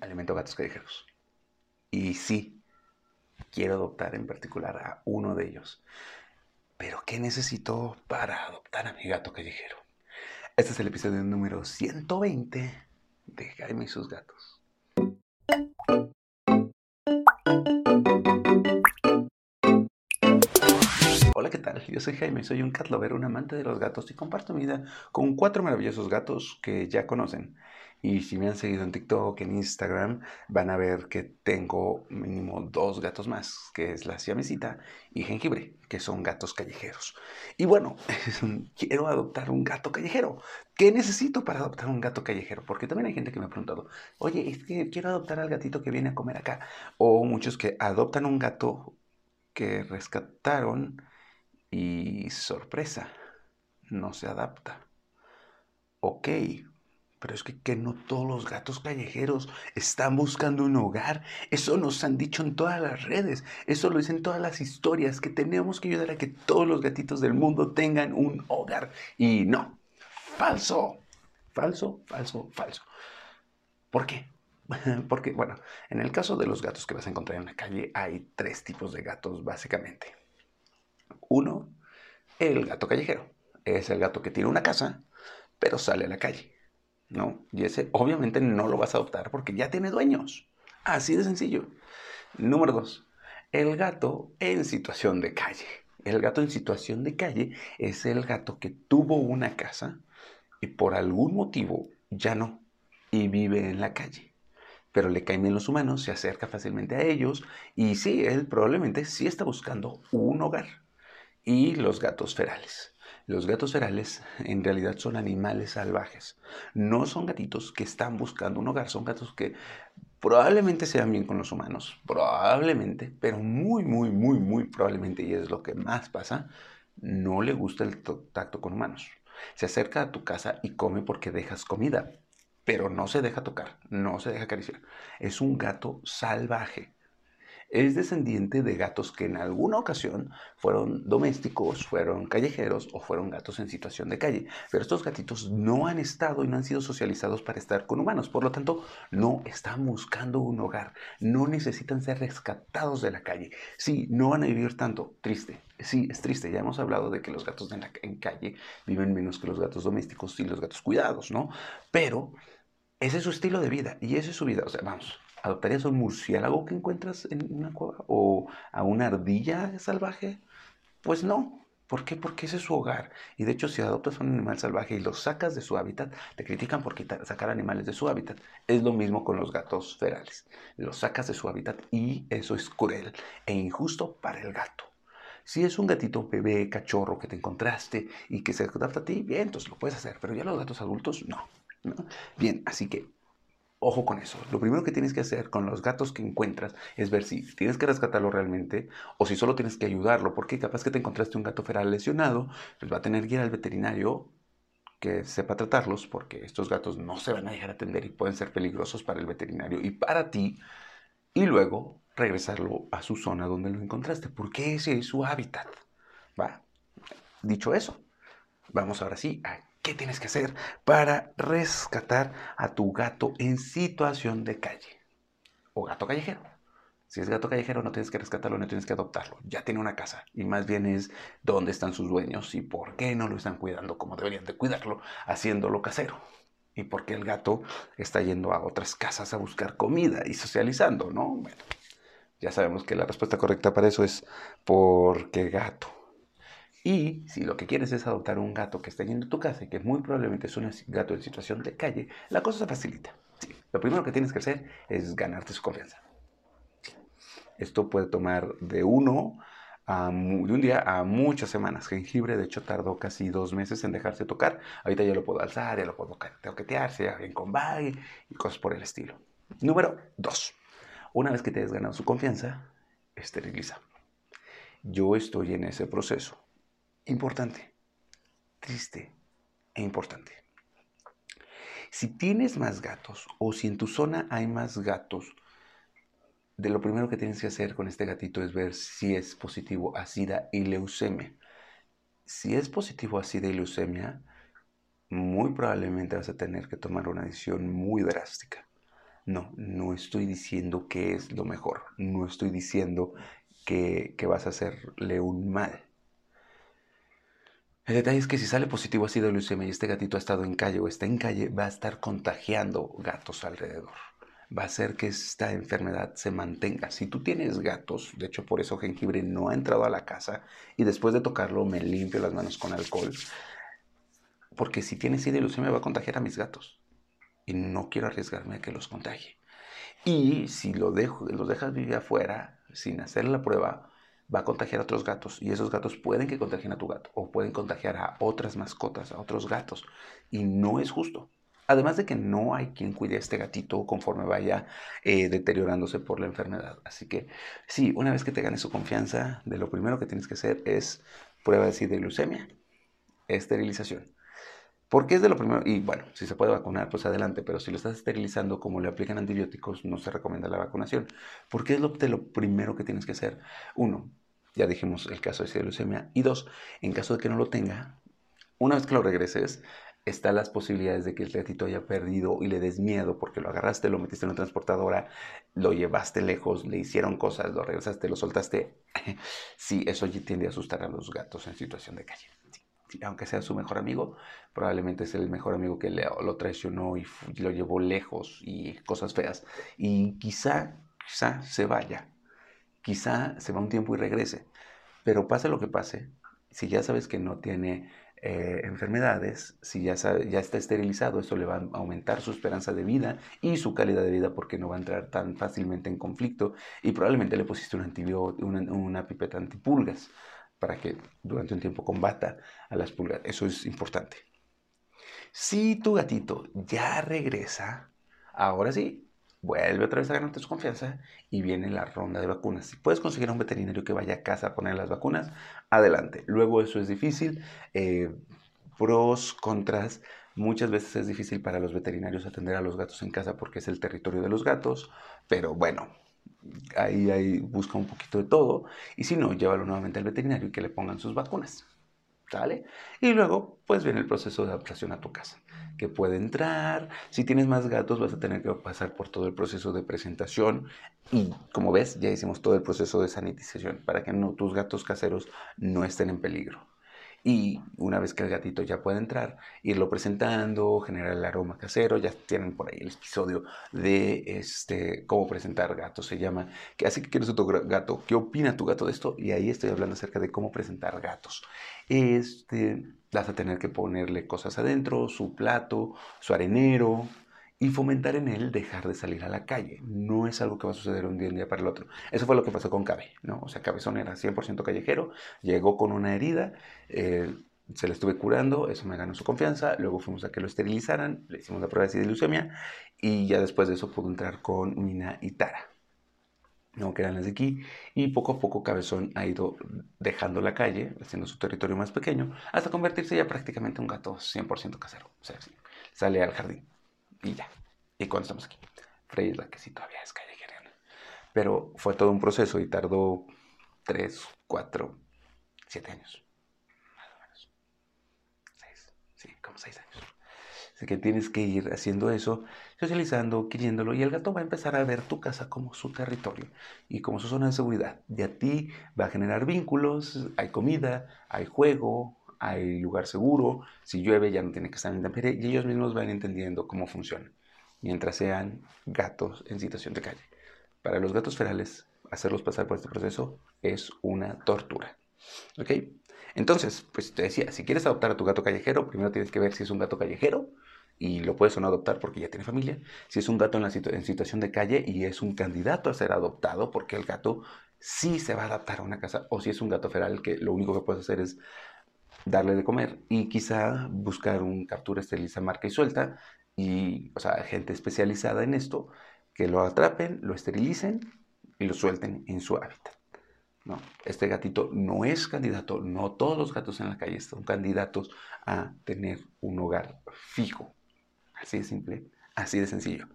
alimento gatos callejeros. Y sí, quiero adoptar en particular a uno de ellos. Pero ¿qué necesito para adoptar a mi gato callejero? Este es el episodio número 120 de Jaime y sus gatos. Hola, ¿qué tal? Yo soy Jaime, soy un cat lover, un amante de los gatos y comparto mi vida con cuatro maravillosos gatos que ya conocen. Y si me han seguido en TikTok, en Instagram, van a ver que tengo mínimo dos gatos más, que es la siamesita y jengibre, que son gatos callejeros. Y bueno, quiero adoptar un gato callejero. ¿Qué necesito para adoptar un gato callejero? Porque también hay gente que me ha preguntado, oye, es que quiero adoptar al gatito que viene a comer acá. O muchos que adoptan un gato que rescataron y sorpresa, no se adapta. Ok, pero es que, que, no todos los gatos callejeros están buscando un hogar. Eso nos han dicho en todas las redes. Eso lo dicen todas las historias. Que tenemos que ayudar a que todos los gatitos del mundo tengan un hogar. Y no. Falso. Falso, falso, falso. ¿Por qué? Porque, bueno, en el caso de los gatos que vas a encontrar en la calle, hay tres tipos de gatos básicamente. Uno, el gato callejero. Es el gato que tiene una casa, pero sale a la calle. ¿No? Y ese obviamente no lo vas a adoptar porque ya tiene dueños. Así de sencillo. Número dos, el gato en situación de calle. El gato en situación de calle es el gato que tuvo una casa y por algún motivo ya no y vive en la calle. Pero le caen bien los humanos, se acerca fácilmente a ellos y sí, él probablemente sí está buscando un hogar. Y los gatos ferales. Los gatos ferales en realidad son animales salvajes. No son gatitos que están buscando un hogar, son gatos que probablemente sean bien con los humanos, probablemente, pero muy, muy, muy, muy probablemente, y es lo que más pasa, no le gusta el tacto con humanos. Se acerca a tu casa y come porque dejas comida, pero no se deja tocar, no se deja acariciar. Es un gato salvaje es descendiente de gatos que en alguna ocasión fueron domésticos, fueron callejeros o fueron gatos en situación de calle. Pero estos gatitos no han estado y no han sido socializados para estar con humanos. Por lo tanto, no están buscando un hogar. No necesitan ser rescatados de la calle. Sí, no van a vivir tanto. Triste. Sí, es triste. Ya hemos hablado de que los gatos en, la, calle viven menos que los gatos domésticos y los gatos cuidados, ¿no? Pero ese es su estilo de vida y esa es su vida. O sea, vamos, ¿Adoptarías a un murciélago que encuentras en una cueva? ¿O a una ardilla salvaje? Pues no. ¿Por qué? Porque ese es su hogar. Y de hecho, si adoptas a un animal salvaje y lo sacas de su hábitat, te critican por sacar animales de su hábitat. Es lo mismo con los gatos ferales. Los sacas de su hábitat y eso es cruel e injusto para el gato. Si es un gatito bebé, cachorro que te encontraste y que se adapta a ti, bien, entonces lo puedes hacer. Pero ya los gatos adultos. ¿no? Bien, así que Ojo con eso. Lo primero que tienes que hacer con los gatos que encuentras es ver si tienes que rescatarlo realmente o si solo tienes que ayudarlo. Porque capaz que te encontraste un gato feral lesionado, pues va a tener que ir al veterinario que sepa tratarlos porque estos gatos no se van a dejar atender y pueden ser peligrosos para el veterinario y para ti. Y luego regresarlo a su zona donde lo encontraste porque ese es su hábitat. ¿Va? Dicho eso, vamos ahora sí a ¿Qué tienes que hacer para rescatar a tu gato en situación de calle? O gato callejero. Si es gato callejero, no tienes que rescatarlo, no tienes que adoptarlo. Ya tiene una casa. Y más bien es dónde están sus dueños y por qué no lo están cuidando como deberían de cuidarlo, haciéndolo casero. Y por qué el gato está yendo a otras casas a buscar comida y socializando, ¿no? Bueno, ya sabemos que la respuesta correcta para eso es porque gato. Y si lo que quieres es adoptar un gato que está yendo a tu casa y que muy probablemente es un gato en situación de calle, la cosa se facilita. Lo primero que tienes que hacer es ganarte su confianza. Esto puede tomar de uno a, de un día a muchas semanas. Jengibre, de hecho, tardó casi dos meses en dejarse tocar. Ahorita ya lo puedo alzar, ya lo puedo toquetear, sea bien con bag y cosas por el estilo. Número dos. Una vez que te has ganado su confianza, esteriliza. Yo estoy en ese proceso importante, triste e importante. Si tienes más gatos o si en tu zona hay más gatos, de lo primero que tienes que hacer con este gatito es ver si es positivo a SIDA y leucemia. Si es positivo a SIDA y leucemia, muy probablemente vas a tener que tomar una decisión muy drástica. No, no estoy diciendo que es lo mejor. No estoy diciendo que, que vas a hacerle un mal. El detalle es que si sale positivo ácido leucemia y este gatito ha estado en calle o está en calle, va a estar contagiando gatos alrededor. Va a hacer que esta enfermedad se mantenga. Si tú tienes gatos, de hecho por eso jengibre no ha entrado a la casa y después de tocarlo me limpio las manos con alcohol, porque si tienes SIDA y leucemia va a contagiar a mis gatos y no quiero arriesgarme a que los contagie. Y si lo dejo, los dejas vivir afuera sin hacer la prueba, va a contagiar a otros gatos y esos gatos pueden que contagien a tu gato o pueden contagiar a otras mascotas, a otros gatos y no es justo. Además de que no hay quien cuide a este gatito conforme vaya eh, deteriorándose por la enfermedad. Así que sí, una vez que te ganes su confianza, de lo primero que tienes que hacer es prueba de leucemia, esterilización. Porque es de lo primero, y bueno, si se puede vacunar, pues adelante, pero si lo estás esterilizando como le aplican antibióticos, no se recomienda la vacunación. Porque es lo, de lo primero que tienes que hacer. Uno, ya dijimos el caso de leucemia. Y dos, en caso de que no lo tenga, una vez que lo regreses, están las posibilidades de que el gatito haya perdido y le des miedo porque lo agarraste, lo metiste en una transportadora, lo llevaste lejos, le hicieron cosas, lo regresaste, lo soltaste. sí, eso tiende a asustar a los gatos en situación de calle aunque sea su mejor amigo, probablemente es el mejor amigo que lo traicionó y lo llevó lejos y cosas feas. Y quizá, quizá se vaya, quizá se va un tiempo y regrese. Pero pase lo que pase, si ya sabes que no tiene eh, enfermedades, si ya, ya está esterilizado, eso le va a aumentar su esperanza de vida y su calidad de vida porque no va a entrar tan fácilmente en conflicto y probablemente le pusiste un antibiótico, una, una pipeta antipulgas para que durante un tiempo combata a las pulgas. Eso es importante. Si tu gatito ya regresa, ahora sí, vuelve otra vez a ganarte su confianza y viene la ronda de vacunas. Si puedes conseguir a un veterinario que vaya a casa a poner las vacunas, adelante. Luego eso es difícil. Eh, pros, contras. Muchas veces es difícil para los veterinarios atender a los gatos en casa porque es el territorio de los gatos, pero bueno, ahí, busca un poquito de todo. Y si no, llévalo nuevamente al veterinario y que le pongan sus vacunas. ¿Sale? Y luego, pues viene el proceso de adaptación a tu casa, que puede entrar. Si tienes más gatos, vas a tener que pasar por todo el proceso de presentación. Y como ves, ya hicimos todo el proceso de sanitización para que tus gatos caseros no estén en peligro. Y una vez que el gatito ya puede entrar, irlo presentando, generar el aroma casero. Ya tienen por ahí el episodio de este, cómo presentar gatos, se llama. Así que quieres otro gato, ¿qué opina tu gato de esto? Y ahí estoy hablando acerca de cómo presentar gatos. Este, vas a tener que ponerle cosas adentro, su plato, su arenero, y fomentar en él dejar de salir a la calle. No es algo que va a suceder un día, un día para el otro. Eso fue lo que pasó con Cabe, ¿no? O sea, Cabezón era 100% callejero, llegó con una herida, eh, se le estuve curando, eso me ganó su confianza, luego fuimos a que lo esterilizaran, le hicimos la prueba de leucemia y ya después de eso pudo entrar con Mina y Tara. No, que eran las de aquí, y poco a poco Cabezón ha ido dejando la calle, haciendo su territorio más pequeño, hasta convertirse ya prácticamente en un gato 100% casero. O sea, sale al jardín y ya. ¿Y cuando estamos aquí? Frey es la que sí todavía es callejera. Pero fue todo un proceso y tardó 3, 4, 7 años. Más o menos. 6, sí, como 6 años. Así que tienes que ir haciendo eso, socializando, queriéndolo, y el gato va a empezar a ver tu casa como su territorio y como su zona de seguridad. Y a ti va a generar vínculos, hay comida, hay juego, hay lugar seguro, si llueve ya no tiene que estar en intemperie y ellos mismos van entendiendo cómo funciona, mientras sean gatos en situación de calle. Para los gatos ferales, hacerlos pasar por este proceso es una tortura. ¿Ok? Entonces, pues te decía, si quieres adoptar a tu gato callejero, primero tienes que ver si es un gato callejero y lo puedes o no adoptar porque ya tiene familia. Si es un gato en, la en situación de calle y es un candidato a ser adoptado porque el gato sí se va a adaptar a una casa o si es un gato feral que lo único que puedes hacer es darle de comer y quizá buscar un captura esteriliza marca y suelta y, o sea, gente especializada en esto que lo atrapen, lo esterilicen y lo suelten en su hábitat. No, este gatito no es candidato, no todos los gatos en la calle son candidatos a tener un hogar fijo. Así de simple, así de sencillo.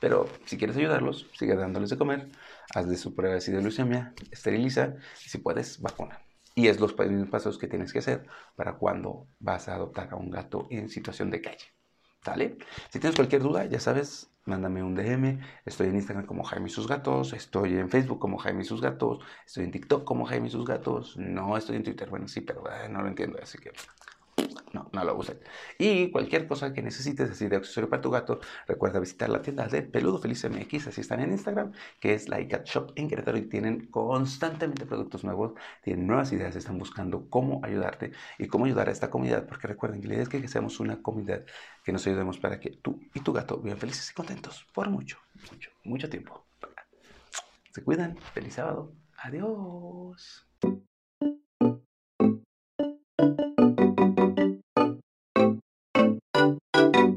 Pero si quieres ayudarlos, sigue dándoles de comer, haz de su prueba de leucemia, esteriliza y si puedes, vacuna. Y es los pasos que tienes que hacer para cuando vas a adoptar a un gato en situación de calle. ¿Sale? Si tienes cualquier duda, ya sabes, mándame un DM. Estoy en Instagram como Jaime sus gatos. Estoy en Facebook como Jaime y sus gatos. Estoy en TikTok como Jaime y sus gatos. No estoy en Twitter. Bueno, sí, pero eh, no lo entiendo. Así que no, no lo usen. Y cualquier cosa que necesites así de accesorio para tu gato, recuerda visitar la tienda de Peludo Feliz MX, así están en Instagram, que es la iCat Shop en Querétaro y tienen constantemente productos nuevos, tienen nuevas ideas, están buscando cómo ayudarte y cómo ayudar a esta comunidad, porque recuerden que la idea es que seamos una comunidad que nos ayudemos para que tú y tu gato vivan felices y contentos por mucho, mucho, mucho tiempo. Se cuidan, feliz sábado, adiós.